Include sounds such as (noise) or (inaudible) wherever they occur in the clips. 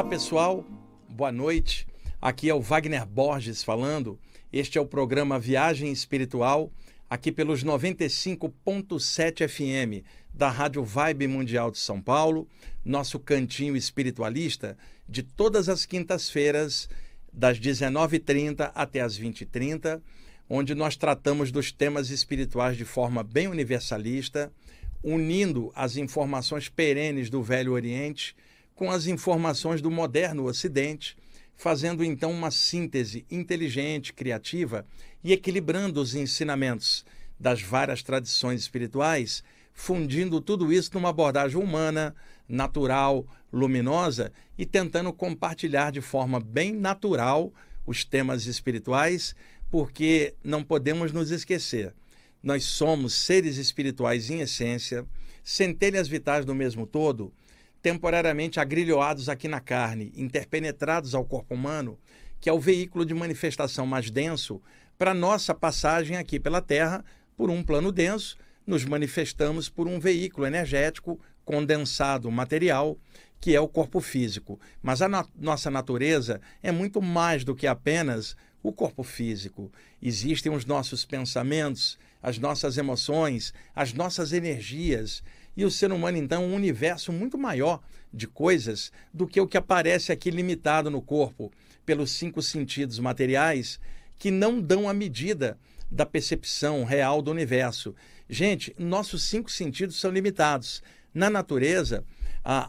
Olá pessoal, boa noite. Aqui é o Wagner Borges falando. Este é o programa Viagem Espiritual, aqui pelos 95.7 FM da Rádio Vibe Mundial de São Paulo, nosso cantinho espiritualista de todas as quintas-feiras, das 19h30 até as 20h30, onde nós tratamos dos temas espirituais de forma bem universalista, unindo as informações perenes do Velho Oriente com as informações do moderno Ocidente, fazendo então uma síntese inteligente, criativa e equilibrando os ensinamentos das várias tradições espirituais, fundindo tudo isso numa abordagem humana, natural, luminosa e tentando compartilhar de forma bem natural os temas espirituais, porque não podemos nos esquecer. Nós somos seres espirituais em essência, centelhas vitais do mesmo todo, temporariamente agrilhoados aqui na carne, interpenetrados ao corpo humano, que é o veículo de manifestação mais denso para nossa passagem aqui pela Terra por um plano denso, nos manifestamos por um veículo energético condensado material, que é o corpo físico. Mas a na nossa natureza é muito mais do que apenas o corpo físico. Existem os nossos pensamentos, as nossas emoções, as nossas energias, e o ser humano, então, é um universo muito maior de coisas do que o que aparece aqui limitado no corpo pelos cinco sentidos materiais que não dão a medida da percepção real do universo. Gente, nossos cinco sentidos são limitados. Na natureza,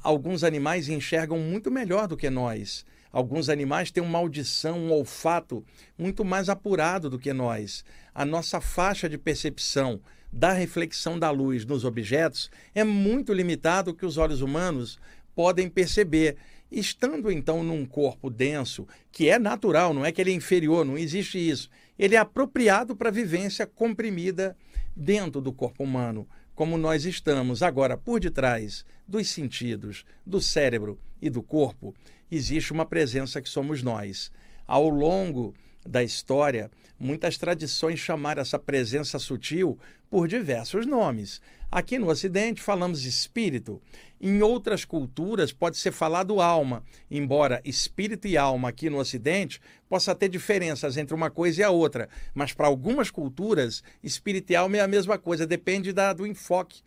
alguns animais enxergam muito melhor do que nós. Alguns animais têm uma audição, um olfato muito mais apurado do que nós. A nossa faixa de percepção da reflexão da luz nos objetos é muito limitado que os olhos humanos podem perceber. Estando então num corpo denso, que é natural, não é que ele é inferior, não existe isso. Ele é apropriado para a vivência comprimida dentro do corpo humano, como nós estamos. Agora, por detrás dos sentidos, do cérebro e do corpo, existe uma presença que somos nós. Ao longo da história, muitas tradições chamaram essa presença sutil por diversos nomes. Aqui no Ocidente falamos espírito. Em outras culturas pode ser falado alma, embora espírito e alma aqui no Ocidente possa ter diferenças entre uma coisa e a outra. Mas para algumas culturas, espírito e alma é a mesma coisa, depende da, do enfoque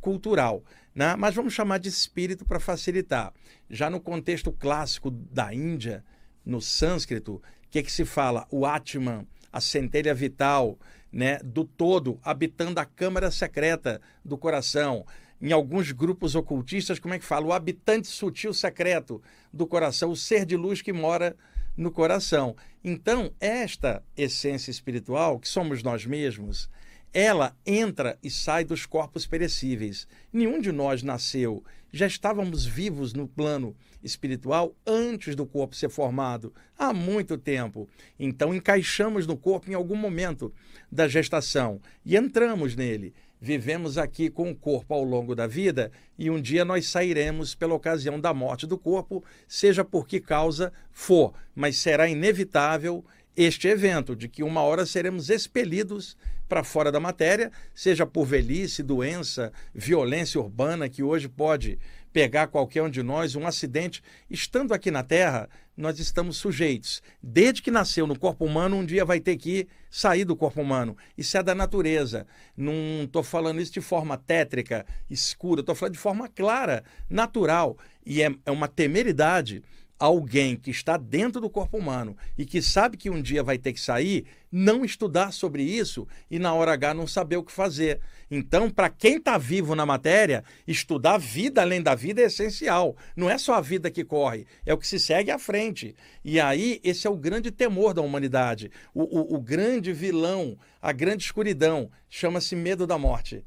cultural. Né? Mas vamos chamar de espírito para facilitar. Já no contexto clássico da Índia, no sânscrito, que, é que se fala? O Atman, a centelha vital né, do todo, habitando a câmara secreta do coração. Em alguns grupos ocultistas, como é que fala? O habitante sutil secreto do coração, o ser de luz que mora no coração. Então, esta essência espiritual, que somos nós mesmos, ela entra e sai dos corpos perecíveis. Nenhum de nós nasceu. Já estávamos vivos no plano espiritual antes do corpo ser formado, há muito tempo. Então encaixamos no corpo em algum momento da gestação e entramos nele. Vivemos aqui com o corpo ao longo da vida e um dia nós sairemos pela ocasião da morte do corpo, seja por que causa for, mas será inevitável este evento de que uma hora seremos expelidos para fora da matéria, seja por velhice, doença, violência urbana que hoje pode pegar qualquer um de nós, um acidente. Estando aqui na Terra, nós estamos sujeitos. Desde que nasceu no corpo humano, um dia vai ter que sair do corpo humano. Isso é da natureza. Não estou falando isso de forma tétrica, escura, estou falando de forma clara, natural. E é, é uma temeridade alguém que está dentro do corpo humano e que sabe que um dia vai ter que sair, não estudar sobre isso e na hora H não saber o que fazer. Então, para quem está vivo na matéria, estudar a vida além da vida é essencial. Não é só a vida que corre, é o que se segue à frente. E aí, esse é o grande temor da humanidade. O, o, o grande vilão, a grande escuridão, chama-se medo da morte.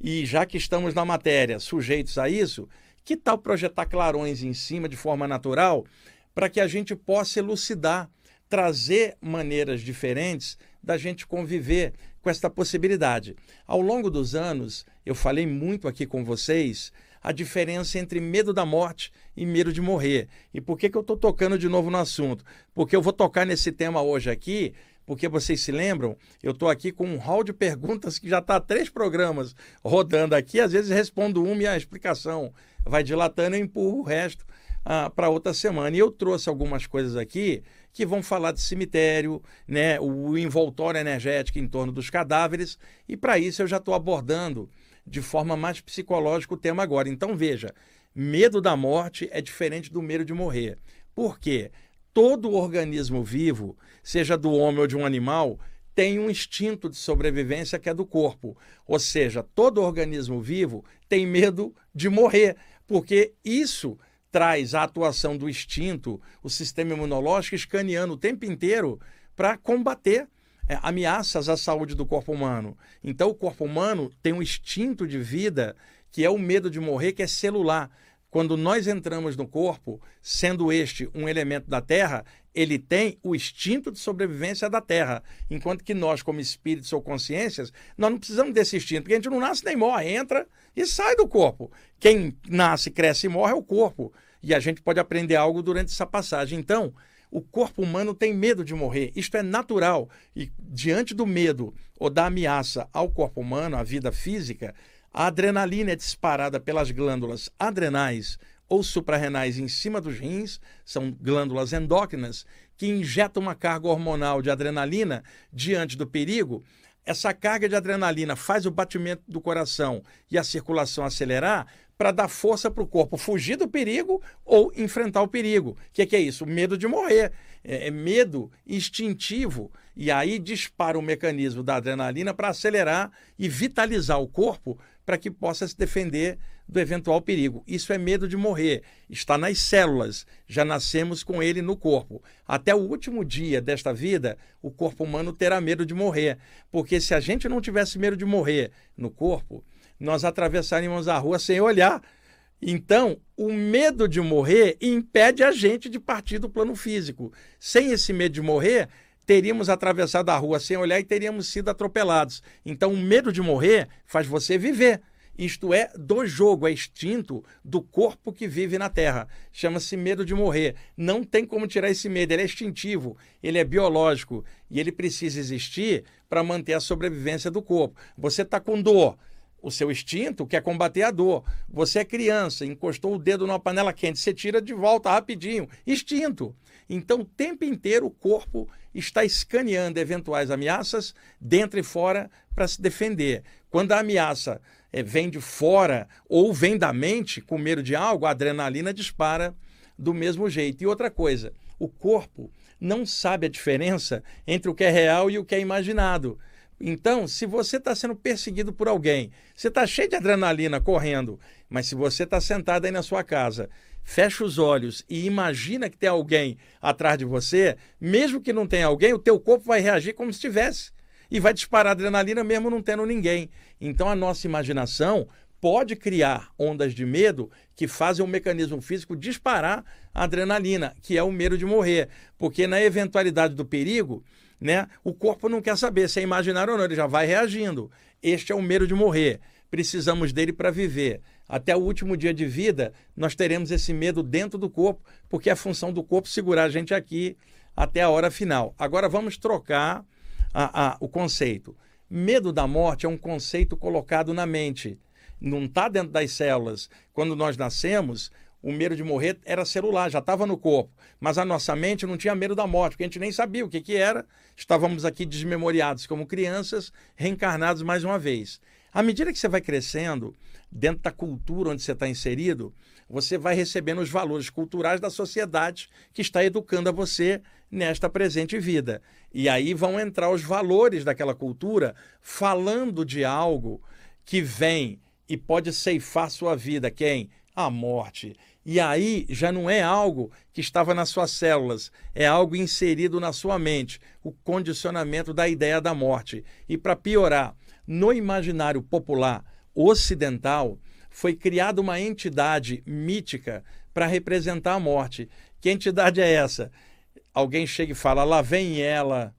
E já que estamos na matéria sujeitos a isso, que tal projetar clarões em cima de forma natural para que a gente possa elucidar, trazer maneiras diferentes da gente conviver com esta possibilidade? Ao longo dos anos, eu falei muito aqui com vocês a diferença entre medo da morte e medo de morrer. E por que, que eu estou tocando de novo no assunto? Porque eu vou tocar nesse tema hoje aqui porque vocês se lembram, eu estou aqui com um hall de perguntas que já está três programas rodando aqui, às vezes respondo uma e a explicação vai dilatando e empurro o resto ah, para outra semana. E eu trouxe algumas coisas aqui que vão falar de cemitério, né, o envoltório energético em torno dos cadáveres, e para isso eu já estou abordando de forma mais psicológica o tema agora. Então veja, medo da morte é diferente do medo de morrer. Por quê? Todo organismo vivo, seja do homem ou de um animal, tem um instinto de sobrevivência que é do corpo. Ou seja, todo organismo vivo tem medo de morrer, porque isso traz a atuação do instinto, o sistema imunológico escaneando o tempo inteiro para combater é, ameaças à saúde do corpo humano. Então, o corpo humano tem um instinto de vida que é o medo de morrer, que é celular. Quando nós entramos no corpo, sendo este um elemento da Terra, ele tem o instinto de sobrevivência da Terra. Enquanto que nós, como espíritos ou consciências, nós não precisamos desse instinto, porque a gente não nasce nem morre, entra e sai do corpo. Quem nasce, cresce e morre é o corpo e a gente pode aprender algo durante essa passagem. Então, o corpo humano tem medo de morrer. Isto é natural. E diante do medo ou da ameaça ao corpo humano, à vida física, a adrenalina é disparada pelas glândulas adrenais ou suprarrenais em cima dos rins, são glândulas endócrinas, que injetam uma carga hormonal de adrenalina diante do perigo. Essa carga de adrenalina faz o batimento do coração e a circulação acelerar, para dar força para o corpo fugir do perigo ou enfrentar o perigo. O que, que, é isso? Medo de morrer. É, é medo instintivo. E aí dispara o mecanismo da adrenalina para acelerar e vitalizar o corpo para que possa se defender do eventual perigo. Isso é medo de morrer. Está nas células. Já nascemos com ele no corpo. Até o último dia desta vida, o corpo humano terá medo de morrer. Porque se a gente não tivesse medo de morrer no corpo, nós atravessaríamos a rua sem olhar. Então, o medo de morrer impede a gente de partir do plano físico. Sem esse medo de morrer, teríamos atravessado a rua sem olhar e teríamos sido atropelados. Então, o medo de morrer faz você viver. Isto é do jogo, é instinto do corpo que vive na Terra. Chama-se medo de morrer. Não tem como tirar esse medo, ele é instintivo, ele é biológico e ele precisa existir para manter a sobrevivência do corpo. Você está com dor, o seu instinto quer combater a dor. Você é criança, encostou o dedo numa panela quente, você tira de volta rapidinho. Instinto. Então, o tempo inteiro o corpo está escaneando eventuais ameaças dentro e fora para se defender. Quando a ameaça é, vem de fora ou vem da mente, com medo de algo, a adrenalina dispara do mesmo jeito. E outra coisa, o corpo não sabe a diferença entre o que é real e o que é imaginado. Então, se você está sendo perseguido por alguém, você está cheio de adrenalina correndo, mas se você está sentado aí na sua casa, fecha os olhos e imagina que tem alguém atrás de você, mesmo que não tenha alguém, o teu corpo vai reagir como se tivesse e vai disparar adrenalina mesmo não tendo ninguém. Então, a nossa imaginação pode criar ondas de medo que fazem o mecanismo físico disparar a adrenalina, que é o medo de morrer, porque na eventualidade do perigo, né? O corpo não quer saber se é imaginário ou não, ele já vai reagindo. Este é o medo de morrer. Precisamos dele para viver. Até o último dia de vida, nós teremos esse medo dentro do corpo, porque é a função do corpo segurar a gente aqui até a hora final. Agora vamos trocar a, a, o conceito. Medo da morte é um conceito colocado na mente, não está dentro das células. Quando nós nascemos, o medo de morrer era celular, já estava no corpo. Mas a nossa mente não tinha medo da morte, porque a gente nem sabia o que, que era. Estávamos aqui desmemoriados como crianças, reencarnados mais uma vez. À medida que você vai crescendo, dentro da cultura onde você está inserido, você vai recebendo os valores culturais da sociedade que está educando a você nesta presente vida. E aí vão entrar os valores daquela cultura falando de algo que vem e pode ceifar sua vida. Quem? A morte. E aí já não é algo que estava nas suas células, é algo inserido na sua mente, o condicionamento da ideia da morte. E para piorar, no imaginário popular ocidental, foi criada uma entidade mítica para representar a morte. Que entidade é essa? Alguém chega e fala: lá vem ela.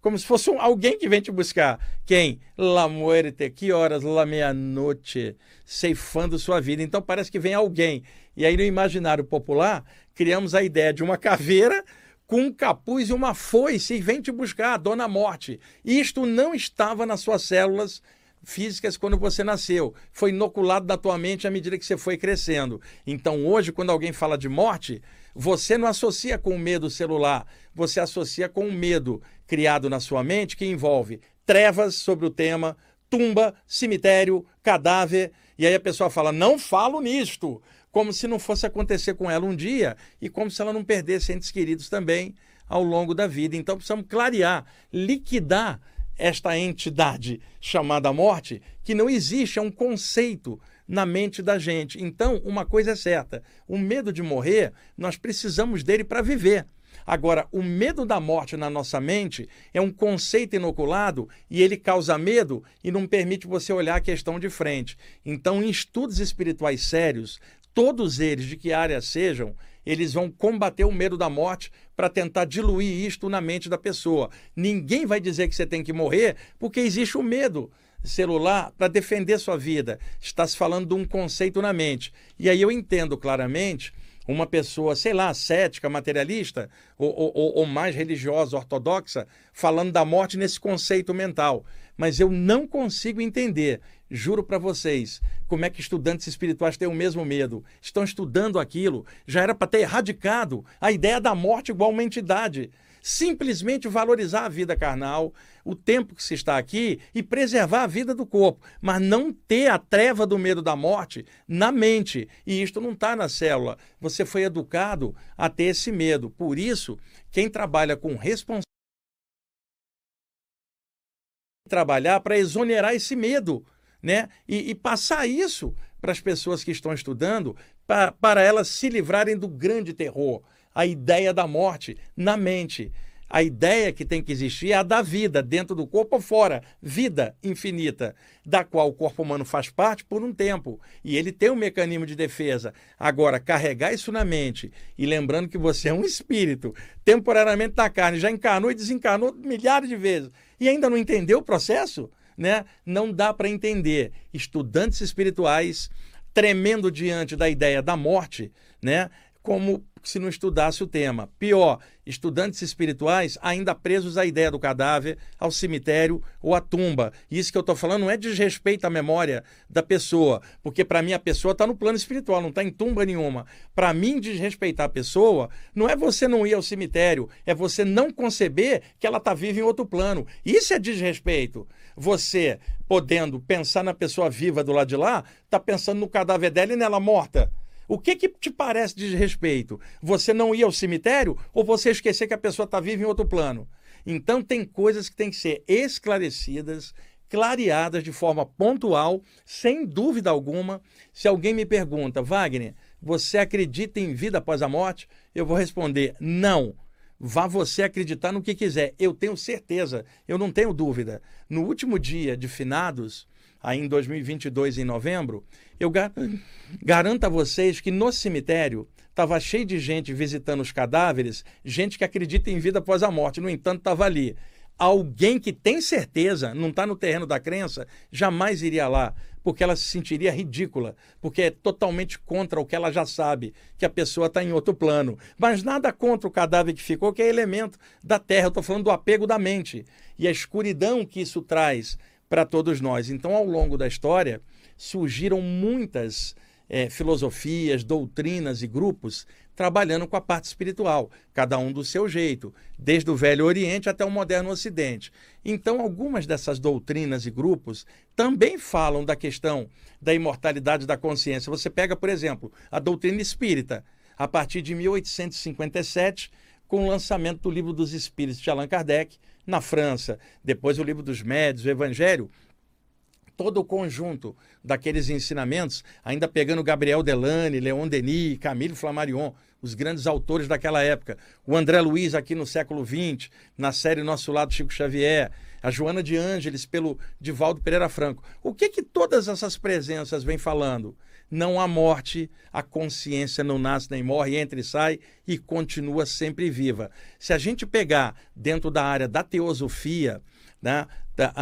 Como se fosse um, alguém que vem te buscar. Quem? La muerte, que horas? La meia-noite, ceifando sua vida. Então parece que vem alguém. E aí, no imaginário popular, criamos a ideia de uma caveira com um capuz e uma foice e vem te buscar, a dona morte. Isto não estava nas suas células físicas quando você nasceu. Foi inoculado da tua mente à medida que você foi crescendo. Então, hoje, quando alguém fala de morte, você não associa com o medo celular, você associa com o medo criado na sua mente que envolve trevas sobre o tema, tumba, cemitério, cadáver. E aí a pessoa fala: não falo nisto, como se não fosse acontecer com ela um dia e como se ela não perdesse entes queridos também ao longo da vida. Então precisamos clarear, liquidar esta entidade chamada morte, que não existe, é um conceito na mente da gente. Então, uma coisa é certa: o medo de morrer, nós precisamos dele para viver. Agora, o medo da morte na nossa mente é um conceito inoculado e ele causa medo e não permite você olhar a questão de frente. Então, em estudos espirituais sérios, todos eles, de que área sejam, eles vão combater o medo da morte para tentar diluir isto na mente da pessoa. Ninguém vai dizer que você tem que morrer porque existe o medo celular para defender sua vida. Está se falando de um conceito na mente. E aí eu entendo claramente uma pessoa, sei lá, cética, materialista, ou, ou, ou, mais religiosa, ortodoxa, falando da morte nesse conceito mental. Mas eu não consigo entender, juro para vocês, como é que estudantes espirituais têm o mesmo medo. Estão estudando aquilo, já era para ter erradicado a ideia da morte igual uma entidade simplesmente valorizar a vida carnal, o tempo que se está aqui e preservar a vida do corpo, mas não ter a treva do medo da morte na mente. E isto não está na célula. Você foi educado a ter esse medo. Por isso, quem trabalha com responsabilidade trabalhar para exonerar esse medo, né? E, e passar isso para as pessoas que estão estudando, para, para elas se livrarem do grande terror a ideia da morte na mente. A ideia que tem que existir é a da vida, dentro do corpo ou fora, vida infinita, da qual o corpo humano faz parte por um tempo. E ele tem um mecanismo de defesa. Agora, carregar isso na mente e lembrando que você é um espírito, temporariamente na carne, já encarnou e desencarnou milhares de vezes, e ainda não entendeu o processo, né? Não dá para entender. Estudantes espirituais tremendo diante da ideia da morte, né? Como se não estudasse o tema. Pior, estudantes espirituais ainda presos à ideia do cadáver, ao cemitério ou à tumba. Isso que eu estou falando não é desrespeito à memória da pessoa, porque para mim a pessoa está no plano espiritual, não está em tumba nenhuma. Para mim, desrespeitar a pessoa não é você não ir ao cemitério, é você não conceber que ela está viva em outro plano. Isso é desrespeito. Você, podendo pensar na pessoa viva do lado de lá, está pensando no cadáver dela e nela morta. O que, que te parece de respeito? Você não ir ao cemitério ou você esquecer que a pessoa está viva em outro plano? Então, tem coisas que têm que ser esclarecidas, clareadas de forma pontual, sem dúvida alguma. Se alguém me pergunta, Wagner, você acredita em vida após a morte? Eu vou responder, não. Vá você acreditar no que quiser. Eu tenho certeza, eu não tenho dúvida. No último dia de finados, aí em 2022, em novembro, eu gar garanto a vocês que no cemitério estava cheio de gente visitando os cadáveres, gente que acredita em vida após a morte, no entanto, estava ali. Alguém que tem certeza, não está no terreno da crença, jamais iria lá, porque ela se sentiria ridícula, porque é totalmente contra o que ela já sabe, que a pessoa está em outro plano. Mas nada contra o cadáver que ficou, que é elemento da terra. Eu estou falando do apego da mente e a escuridão que isso traz para todos nós. Então, ao longo da história, surgiram muitas é, filosofias, doutrinas e grupos trabalhando com a parte espiritual, cada um do seu jeito, desde o Velho Oriente até o moderno Ocidente. Então, algumas dessas doutrinas e grupos também falam da questão da imortalidade da consciência. Você pega, por exemplo, a doutrina espírita, a partir de 1857, com o lançamento do Livro dos Espíritos de Allan Kardec, na França, depois o livro dos médios, o Evangelho, todo o conjunto daqueles ensinamentos, ainda pegando Gabriel Delane, Leon Denis, Camille Flammarion, os grandes autores daquela época, o André Luiz aqui no século XX, na série Nosso Lado Chico Xavier, a Joana de Ângeles pelo Divaldo Pereira Franco. O que que todas essas presenças vêm falando? Não há morte, a consciência não nasce nem morre, entra e sai e continua sempre viva. Se a gente pegar dentro da área da teosofia, né?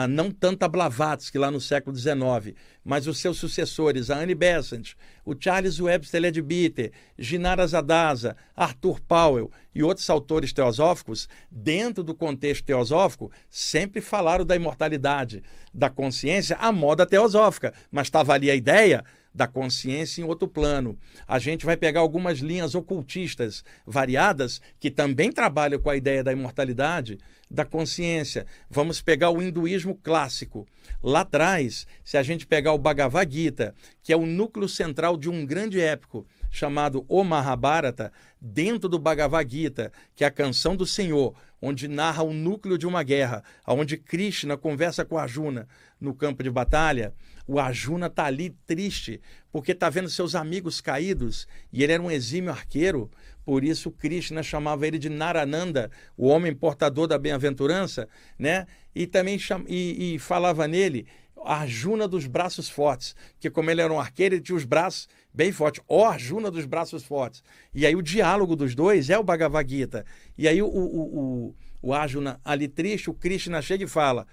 não tanta Blavatsky lá no século XIX, mas os seus sucessores, a Anne Besant, o Charles Webster Leadbeater, Ginara Zadasa, Arthur Powell e outros autores teosóficos, dentro do contexto teosófico, sempre falaram da imortalidade da consciência à moda teosófica, mas estava ali a ideia da consciência em outro plano. A gente vai pegar algumas linhas ocultistas variadas que também trabalham com a ideia da imortalidade da consciência. Vamos pegar o hinduísmo clássico. Lá atrás, se a gente pegar o Bhagavad Gita, que é o núcleo central de um grande épico chamado O Mahabharata, dentro do Bhagavad Gita, que é a canção do Senhor, onde narra o núcleo de uma guerra, onde Krishna conversa com Arjuna no campo de batalha, o Arjuna está ali triste, porque está vendo seus amigos caídos, e ele era um exímio arqueiro, por isso Krishna chamava ele de Narananda, o homem portador da bem-aventurança, né? E também cham... e, e falava nele Arjuna dos braços fortes, que como ele era um arqueiro, ele tinha os braços bem fortes. Ó Arjuna dos braços fortes. E aí o diálogo dos dois é o Bhagavad Gita. E aí o, o, o, o Arjuna ali triste, o Krishna chega e fala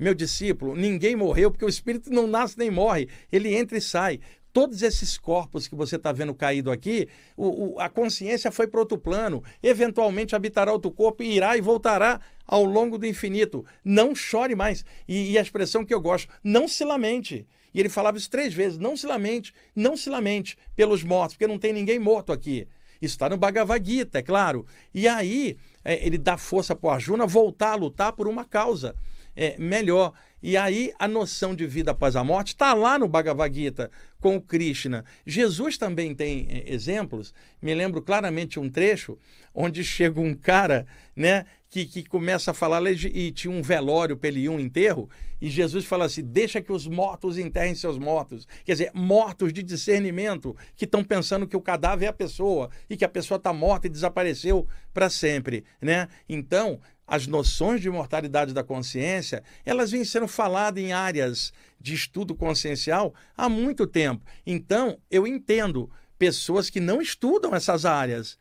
meu discípulo, ninguém morreu, porque o espírito não nasce nem morre, ele entra e sai. Todos esses corpos que você está vendo caído aqui, o, o, a consciência foi para outro plano. Eventualmente habitará outro corpo e irá e voltará ao longo do infinito. Não chore mais. E, e a expressão que eu gosto, não se lamente. E ele falava isso três vezes: não se lamente, não se lamente pelos mortos, porque não tem ninguém morto aqui. Isso está no Bhagavad Gita, é claro. E aí é, ele dá força para o Arjuna voltar a lutar por uma causa é, melhor. E aí a noção de vida após a morte está lá no Bhagavad Gita com o Krishna. Jesus também tem é, exemplos. Me lembro claramente um trecho onde chega um cara, né, que, que começa a falar e tinha um velório para ele ir um enterro e Jesus fala assim: deixa que os mortos enterrem seus mortos. Quer dizer, mortos de discernimento que estão pensando que o cadáver é a pessoa e que a pessoa está morta e desapareceu para sempre, né? Então as noções de imortalidade da consciência, elas vêm sendo faladas em áreas de estudo consciencial há muito tempo. Então, eu entendo pessoas que não estudam essas áreas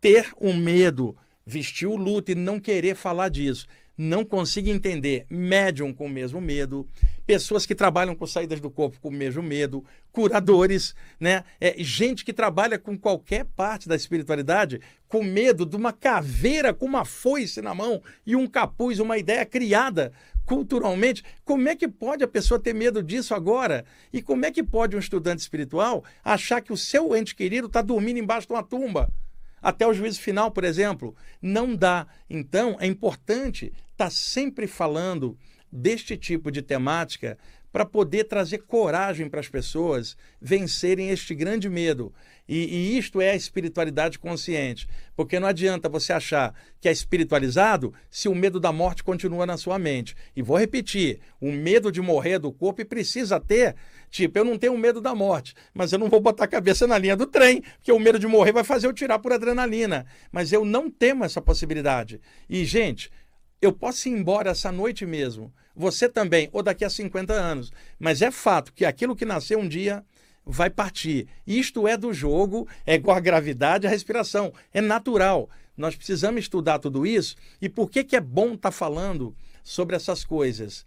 ter um medo, vestir o luto e não querer falar disso não consigo entender médium com o mesmo medo, pessoas que trabalham com saídas do corpo com o mesmo medo, curadores, né? É, gente que trabalha com qualquer parte da espiritualidade com medo de uma caveira com uma foice na mão e um capuz, uma ideia criada culturalmente. Como é que pode a pessoa ter medo disso agora? E como é que pode um estudante espiritual achar que o seu ente querido está dormindo embaixo de uma tumba? até o juízo final, por exemplo. Não dá. Então, é importante estar tá sempre falando deste tipo de temática para poder trazer coragem para as pessoas vencerem este grande medo. E, e, isto é a espiritualidade consciente. Porque não adianta você achar que é espiritualizado se o medo da morte continua na sua mente. E vou repetir: o medo de morrer do corpo precisa ter. Tipo, eu não tenho medo da morte, mas eu não vou botar a cabeça na linha do trem, porque o medo de morrer vai fazer eu tirar por adrenalina. Mas eu não temo essa possibilidade. E, gente, eu posso ir embora essa noite mesmo. Você também, ou daqui a 50 anos. Mas é fato que aquilo que nasceu um dia vai partir. Isto é do jogo, é igual a gravidade, a respiração. É natural. Nós precisamos estudar tudo isso. E por que, que é bom estar tá falando sobre essas coisas?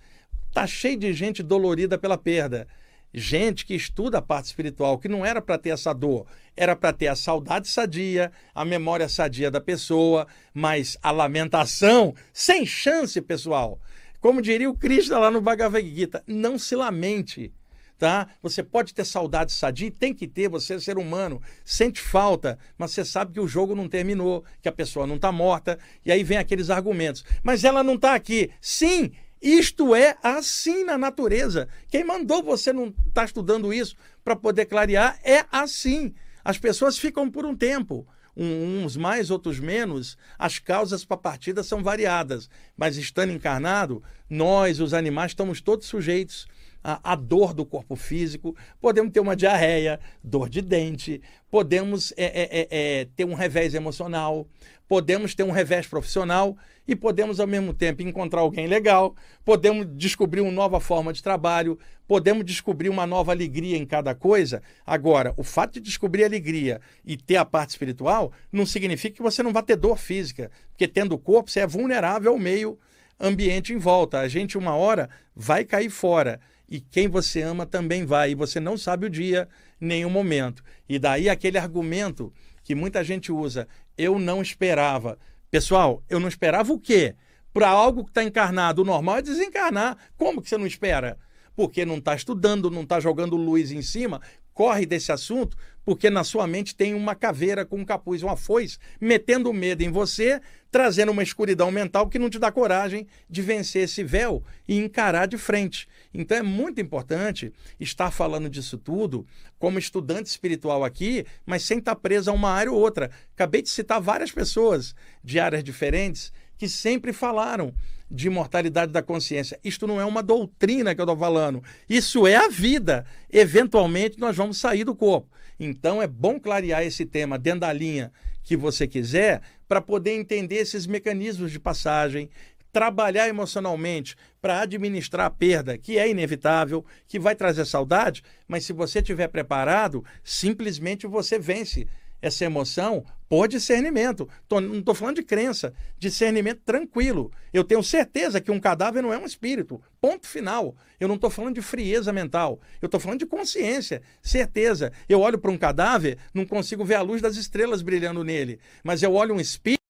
Tá cheio de gente dolorida pela perda gente que estuda a parte espiritual, que não era para ter essa dor, era para ter a saudade sadia, a memória sadia da pessoa, mas a lamentação, sem chance, pessoal. Como diria o Krishna lá no Bhagavad Gita, não se lamente. Tá? Você pode ter saudade sadia, tem que ter, você é ser humano, sente falta, mas você sabe que o jogo não terminou, que a pessoa não está morta, e aí vem aqueles argumentos. Mas ela não está aqui. Sim, isto é assim na natureza. Quem mandou você não estar tá estudando isso para poder clarear é assim. As pessoas ficam por um tempo, uns mais, outros menos. As causas para a partida são variadas, mas estando encarnado, nós, os animais, estamos todos sujeitos à, à dor do corpo físico. Podemos ter uma diarreia, dor de dente, podemos é, é, é, é ter um revés emocional, podemos ter um revés profissional e podemos, ao mesmo tempo, encontrar alguém legal, podemos descobrir uma nova forma de trabalho, podemos descobrir uma nova alegria em cada coisa. Agora, o fato de descobrir alegria e ter a parte espiritual não significa que você não vai ter dor física, porque tendo o corpo, você é vulnerável ao meio ambiente em volta. A gente, uma hora, vai cair fora. E quem você ama também vai. E você não sabe o dia, nem o momento. E daí aquele argumento que muita gente usa: eu não esperava. Pessoal, eu não esperava o quê? Para algo que está encarnado, o normal é desencarnar. Como que você não espera? Porque não está estudando, não está jogando luz em cima, corre desse assunto porque na sua mente tem uma caveira com um capuz, uma foice, metendo medo em você, trazendo uma escuridão mental que não te dá coragem de vencer esse véu e encarar de frente. Então é muito importante estar falando disso tudo como estudante espiritual aqui, mas sem estar preso a uma área ou outra. Acabei de citar várias pessoas de áreas diferentes que sempre falaram de imortalidade da consciência. Isto não é uma doutrina que eu estou falando. Isso é a vida. Eventualmente nós vamos sair do corpo. Então é bom clarear esse tema dentro da linha que você quiser para poder entender esses mecanismos de passagem, trabalhar emocionalmente para administrar a perda, que é inevitável, que vai trazer saudade, mas se você estiver preparado, simplesmente você vence essa emoção por discernimento. Tô, não estou falando de crença, discernimento tranquilo. Eu tenho certeza que um cadáver não é um espírito. Ponto final. Eu não estou falando de frieza mental. Eu estou falando de consciência, certeza. Eu olho para um cadáver, não consigo ver a luz das estrelas brilhando nele. Mas eu olho um espírito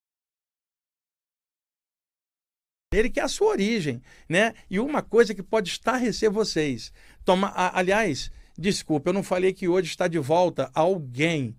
ele que é a sua origem, né? E uma coisa que pode estarrecer vocês. Toma, aliás, desculpa, eu não falei que hoje está de volta alguém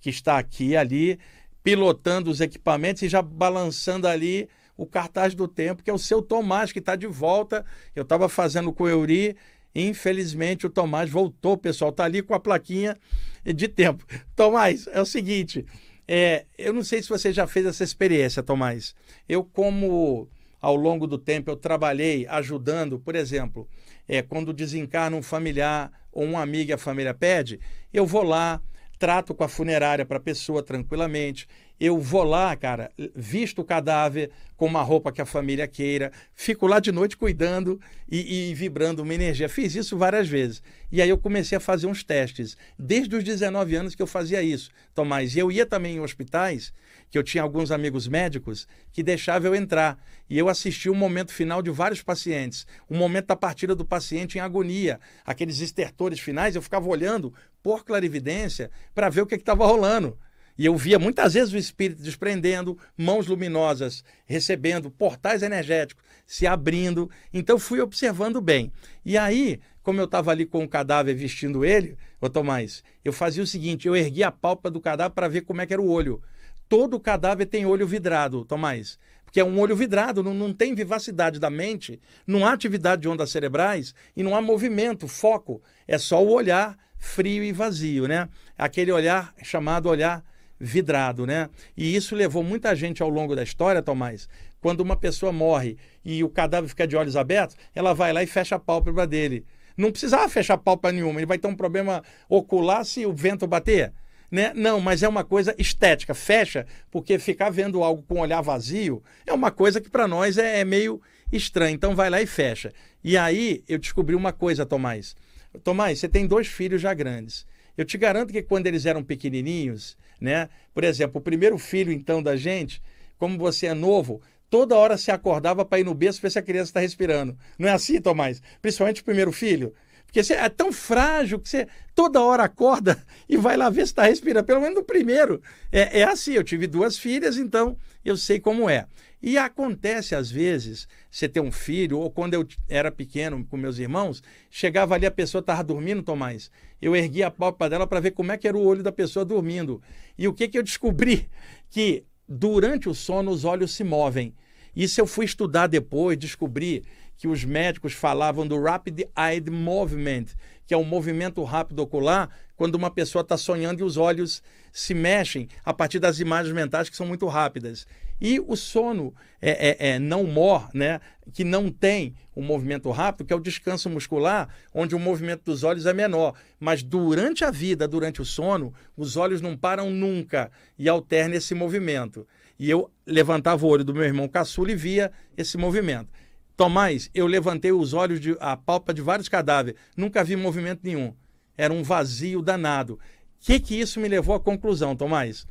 que está aqui ali pilotando os equipamentos e já balançando ali o cartaz do tempo, que é o seu Tomás, que está de volta. Eu estava fazendo com o Euri, infelizmente o Tomás voltou, pessoal, está ali com a plaquinha de tempo. Tomás, é o seguinte, é, eu não sei se você já fez essa experiência, Tomás. Eu, como ao longo do tempo eu trabalhei ajudando, por exemplo, é, quando desencarna um familiar ou um amigo e a família pede, eu vou lá, trato com a funerária para a pessoa tranquilamente. Eu vou lá, cara, visto o cadáver com uma roupa que a família queira, fico lá de noite cuidando e, e, vibrando uma energia. Fiz isso várias vezes. E aí eu comecei a fazer uns testes. Desde os 19 anos que eu fazia isso, Tomás. E eu ia também em hospitais, que eu tinha alguns amigos médicos que deixavam eu entrar. E eu assisti o um momento final de vários pacientes. O momento da partida do paciente em agonia. Aqueles estertores finais, eu ficava olhando por clarividência para ver o que estava rolando. E eu via muitas vezes o espírito desprendendo, mãos luminosas recebendo, portais energéticos se abrindo. Então fui observando bem. E aí, como eu estava ali com o cadáver vestindo ele, ô Tomás, eu fazia o seguinte: eu erguia a pálpebra do cadáver para ver como é que era o olho. Todo cadáver tem olho vidrado, Tomás. Porque é um olho vidrado, não, não tem vivacidade da mente, não há atividade de ondas cerebrais e não há movimento, foco. É só o olhar frio e vazio, né? Aquele olhar chamado olhar vidrado, né? E isso levou muita gente ao longo da história, Tomás. Quando uma pessoa morre e o cadáver fica de olhos abertos, ela vai lá e fecha a pálpebra dele. Não precisava fechar a pálpebra nenhuma, ele vai ter um problema ocular se o vento bater. Né? Não, mas é uma coisa estética, fecha, porque ficar vendo algo com olhar vazio é uma coisa que para nós é, é meio estranho. Então vai lá e fecha. E aí eu descobri uma coisa, Tomás. Tomás, você tem dois filhos já grandes. Eu te garanto que quando eles eram pequenininhos, né? Por exemplo, o primeiro filho então da gente, como você é novo, toda hora se acordava para ir no berço ver se a criança está respirando. Não é assim, Tomás? Principalmente o primeiro filho. Porque você é tão frágil que você toda hora acorda (laughs) e vai lá ver se está respirando. Pelo menos no primeiro. É, é assim, eu tive duas filhas, então eu sei como é. E acontece às vezes, você ter um filho, ou quando eu era pequeno com meus irmãos, chegava ali, a pessoa estava dormindo, Tomás. Eu erguia a pálpebra dela para ver como é que era o olho da pessoa dormindo. E o que, que eu descobri? Que durante o sono os olhos se movem. Isso eu fui estudar depois, descobri que os médicos falavam do Rapid Eye Movement, que é o um movimento rápido ocular, quando uma pessoa está sonhando e os olhos se mexem a partir das imagens mentais que são muito rápidas. E o sono é, é, é não mor, né, que não tem um movimento rápido, que é o descanso muscular, onde o movimento dos olhos é menor. Mas durante a vida, durante o sono, os olhos não param nunca e alternam esse movimento. E eu levantava o olho do meu irmão caçula e via esse movimento. Tomás, eu levantei os olhos, de, a palpa de vários cadáveres, nunca vi movimento nenhum. Era um vazio danado. O que, que isso me levou à conclusão, Tomás?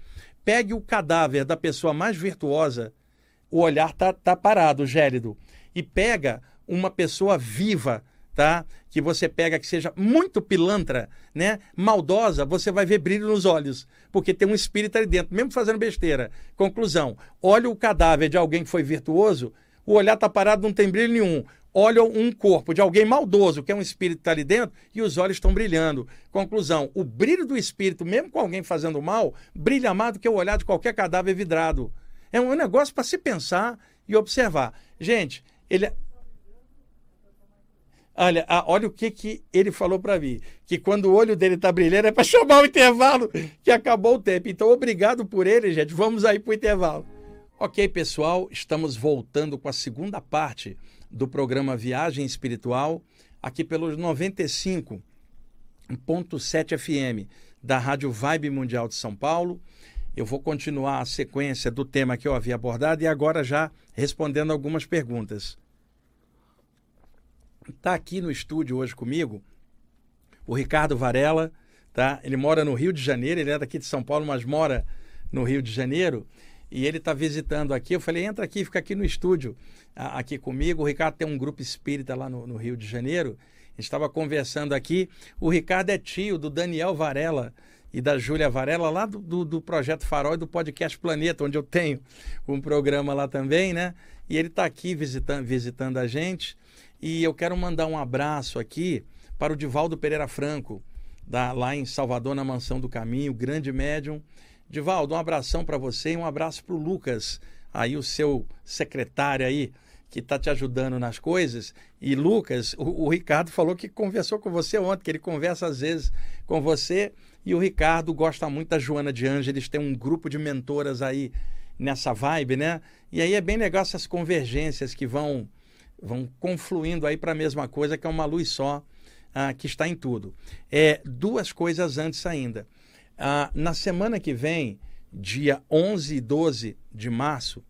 Pegue o cadáver da pessoa mais virtuosa o olhar tá, tá parado, gélido. E pega uma pessoa viva, tá? Que você pega que seja muito pilantra, né? Maldosa, você vai ver brilho nos olhos, porque tem um espírito ali dentro, mesmo fazendo besteira. Conclusão: olha o cadáver de alguém que foi virtuoso, o olhar tá parado, não tem brilho nenhum. Olha um corpo de alguém maldoso, que é um espírito que está ali dentro, e os olhos estão brilhando. Conclusão: o brilho do espírito, mesmo com alguém fazendo mal, brilha mais do que o olhar de qualquer cadáver vidrado. É um negócio para se pensar e observar. Gente, ele. Olha, olha o que, que ele falou para mim. Que quando o olho dele está brilhando é para (laughs) chamar o intervalo, que acabou o tempo. Então, obrigado por ele, gente. Vamos aí para o intervalo. Ok, pessoal, estamos voltando com a segunda parte do programa Viagem Espiritual, aqui pelos 95.7 FM da Rádio Vibe Mundial de São Paulo. Eu vou continuar a sequência do tema que eu havia abordado e agora já respondendo algumas perguntas. Está aqui no estúdio hoje comigo o Ricardo Varela, tá? Ele mora no Rio de Janeiro, ele é daqui de São Paulo, mas mora no Rio de Janeiro. E ele está visitando aqui. Eu falei, entra aqui, fica aqui no estúdio, aqui comigo. O Ricardo tem um grupo espírita lá no, no Rio de Janeiro. A gente estava conversando aqui. O Ricardo é tio do Daniel Varela, e da Júlia Varela, lá do, do, do, Projeto Farol e do Podcast Planeta, onde eu tenho um programa lá também, né? E ele está aqui visitando, visitando a gente. E eu quero mandar um abraço aqui para o Divaldo Pereira Franco, da, lá em Salvador, na Mansão do Caminho, grande médium. Divaldo, um abração para você e um abraço para o Lucas, aí o seu secretário aí, que está te ajudando nas coisas. E Lucas, o, o Ricardo falou que conversou com você ontem, que ele conversa às vezes com você e o Ricardo gosta muito da Joana de Ângeles, tem um grupo de mentoras aí nessa vibe, né? E aí é bem legal essas convergências que vão vão confluindo aí para a mesma coisa, que é uma luz só ah, que está em tudo. É duas coisas antes ainda. Ah, na semana que vem, dia 11 e 12 de março,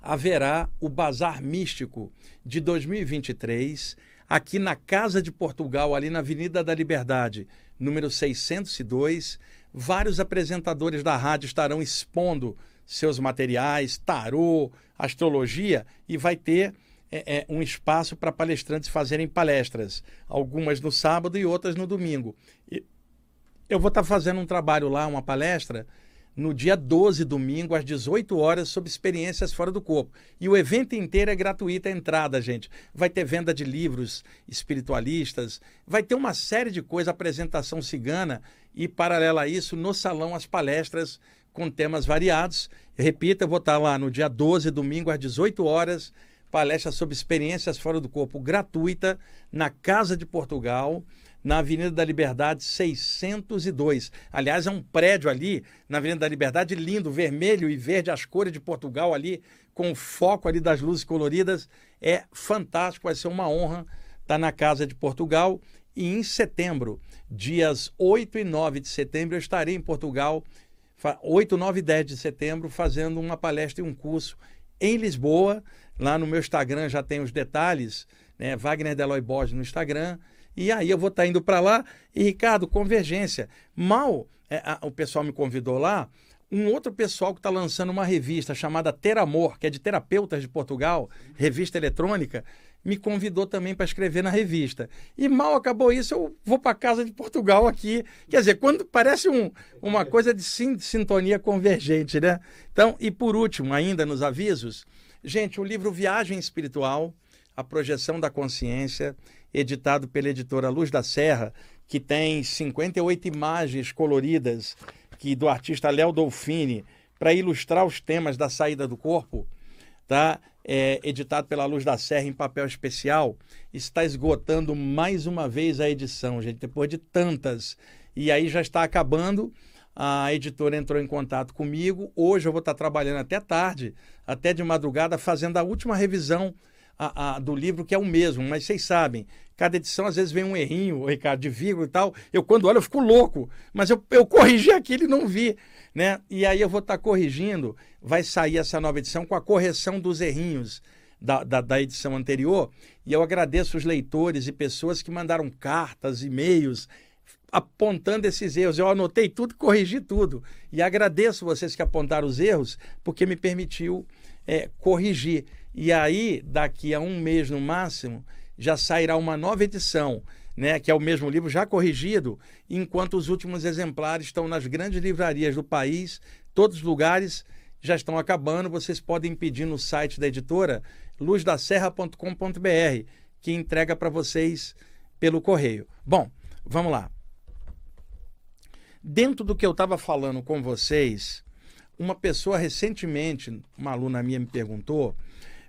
haverá o Bazar Místico de 2023 aqui na Casa de Portugal, ali na Avenida da Liberdade, número 602. Vários apresentadores da rádio estarão expondo seus materiais, tarô, astrologia, e vai ter é, é, um espaço para palestrantes fazerem palestras, algumas no sábado e outras no domingo. E eu vou estar fazendo um trabalho lá, uma palestra, no dia 12, domingo, às 18 horas, sobre experiências fora do corpo. E o evento inteiro é gratuito a entrada, gente. Vai ter venda de livros espiritualistas, vai ter uma série de coisas, apresentação cigana e, paralela a isso, no salão, as palestras com temas variados. Repita, eu vou estar lá no dia 12, domingo, às 18 horas, palestra sobre experiências fora do corpo gratuita na Casa de Portugal na Avenida da Liberdade 602. Aliás, é um prédio ali na Avenida da Liberdade lindo, vermelho e verde, as cores de Portugal ali, com foco ali das luzes coloridas. É fantástico, vai ser uma honra estar na Casa de Portugal. E em setembro, dias 8 e 9 de setembro, eu estarei em Portugal, 8, 9 e 10 de setembro, fazendo uma palestra e um curso em Lisboa. Lá no meu Instagram já tem os detalhes, né? Wagner Deloy Borges no Instagram. E aí eu vou estar tá indo para lá e, Ricardo, convergência. Mal é, a, o pessoal me convidou lá, um outro pessoal que está lançando uma revista chamada Ter Amor, que é de terapeutas de Portugal, revista eletrônica, me convidou também para escrever na revista. E mal acabou isso, eu vou para casa de Portugal aqui. Quer dizer, quando parece um, uma coisa de sintonia convergente, né? Então, e por último, ainda nos avisos, gente, o livro Viagem Espiritual, a projeção da consciência, editado pela editora Luz da Serra, que tem 58 imagens coloridas que do artista Léo Dolfini para ilustrar os temas da saída do corpo, tá? É, editado pela Luz da Serra em papel especial, está esgotando mais uma vez a edição, gente, depois de tantas. E aí já está acabando. A editora entrou em contato comigo. Hoje eu vou estar trabalhando até tarde, até de madrugada, fazendo a última revisão a, a, do livro, que é o mesmo, mas vocês sabem, cada edição às vezes vem um errinho, Ricardo, de vírgula e tal. Eu, quando olho, eu fico louco, mas eu, eu corrigi aquilo e não vi. Né? E aí eu vou estar tá corrigindo, vai sair essa nova edição com a correção dos errinhos da, da, da, edição anterior. E eu agradeço os leitores e pessoas que mandaram cartas, e-mails, apontando esses erros. Eu anotei tudo, corrigi tudo. E agradeço vocês que apontaram os erros, porque me permitiu é, corrigir. E aí, daqui a um mês no máximo, já sairá uma nova edição, né, que é o mesmo livro já corrigido, enquanto os últimos exemplares estão nas grandes livrarias do país, todos os lugares já estão acabando. Vocês podem pedir no site da editora luzdaserra.com.br, que entrega para vocês pelo correio. Bom, vamos lá. Dentro do que eu estava falando com vocês, uma pessoa recentemente, uma aluna minha me perguntou,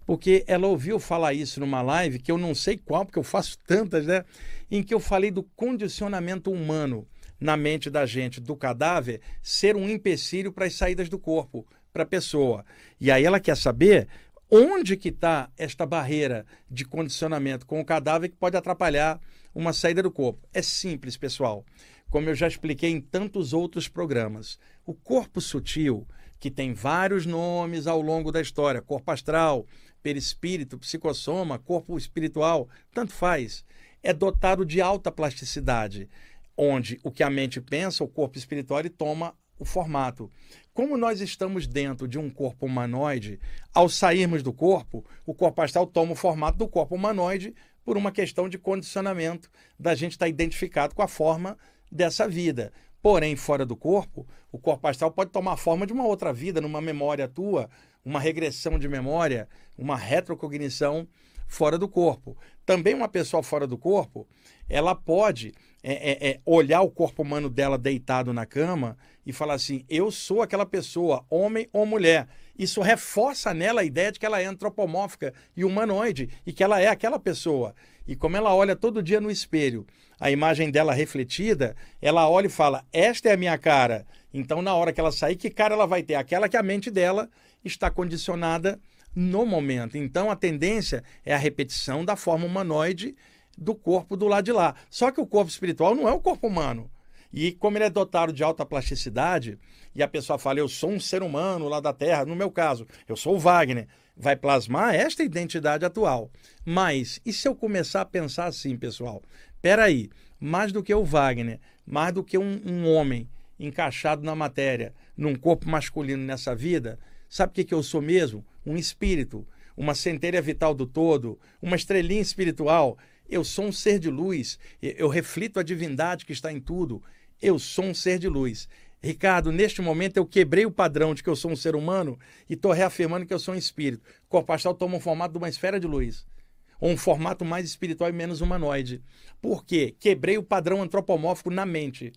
porque ela ouviu falar isso numa live que eu não sei qual, porque eu faço tantas, né? Em que eu falei do condicionamento humano na mente da gente do cadáver ser um empecilho para as saídas do corpo para a pessoa. E aí ela quer saber onde que está esta barreira de condicionamento com o cadáver que pode atrapalhar uma saída do corpo. É simples, pessoal como eu já expliquei em tantos outros programas. O corpo sutil, que tem vários nomes ao longo da história, corpo astral, perispírito, psicossoma, corpo espiritual, tanto faz, é dotado de alta plasticidade, onde o que a mente pensa, o corpo espiritual, ele toma o formato. Como nós estamos dentro de um corpo humanoide, ao sairmos do corpo, o corpo astral toma o formato do corpo humanoide por uma questão de condicionamento da gente estar identificado com a forma dessa vida. Porém, fora do corpo, o corpo astral pode tomar forma de uma outra vida, numa memória tua, uma regressão de memória, uma retrocognição fora do corpo. Também uma pessoa fora do corpo, ela pode é, é, é, olhar o corpo humano dela deitado na cama e falar assim: eu sou aquela pessoa, homem ou mulher. Isso reforça nela a ideia de que ela é antropomórfica e humanoide e que ela é aquela pessoa. E como ela olha todo dia no espelho, a imagem dela refletida, ela olha e fala: Esta é a minha cara. Então, na hora que ela sair, que cara ela vai ter? Aquela que a mente dela está condicionada no momento. Então, a tendência é a repetição da forma humanoide do corpo do lado de lá. Só que o corpo espiritual não é o corpo humano. E como ele é dotado de alta plasticidade, e a pessoa fala, eu sou um ser humano lá da Terra, no meu caso, eu sou o Wagner, vai plasmar esta identidade atual. Mas, e se eu começar a pensar assim, pessoal? Peraí, mais do que o Wagner, mais do que um, um homem encaixado na matéria, num corpo masculino nessa vida, sabe o que, que eu sou mesmo? Um espírito, uma centelha vital do todo, uma estrelinha espiritual. Eu sou um ser de luz, eu reflito a divindade que está em tudo eu sou um ser de luz. Ricardo, neste momento eu quebrei o padrão de que eu sou um ser humano e estou reafirmando que eu sou um espírito. O corpo astral toma o formato de uma esfera de luz. Ou um formato mais espiritual e menos humanoide. Por quê? Quebrei o padrão antropomórfico na mente.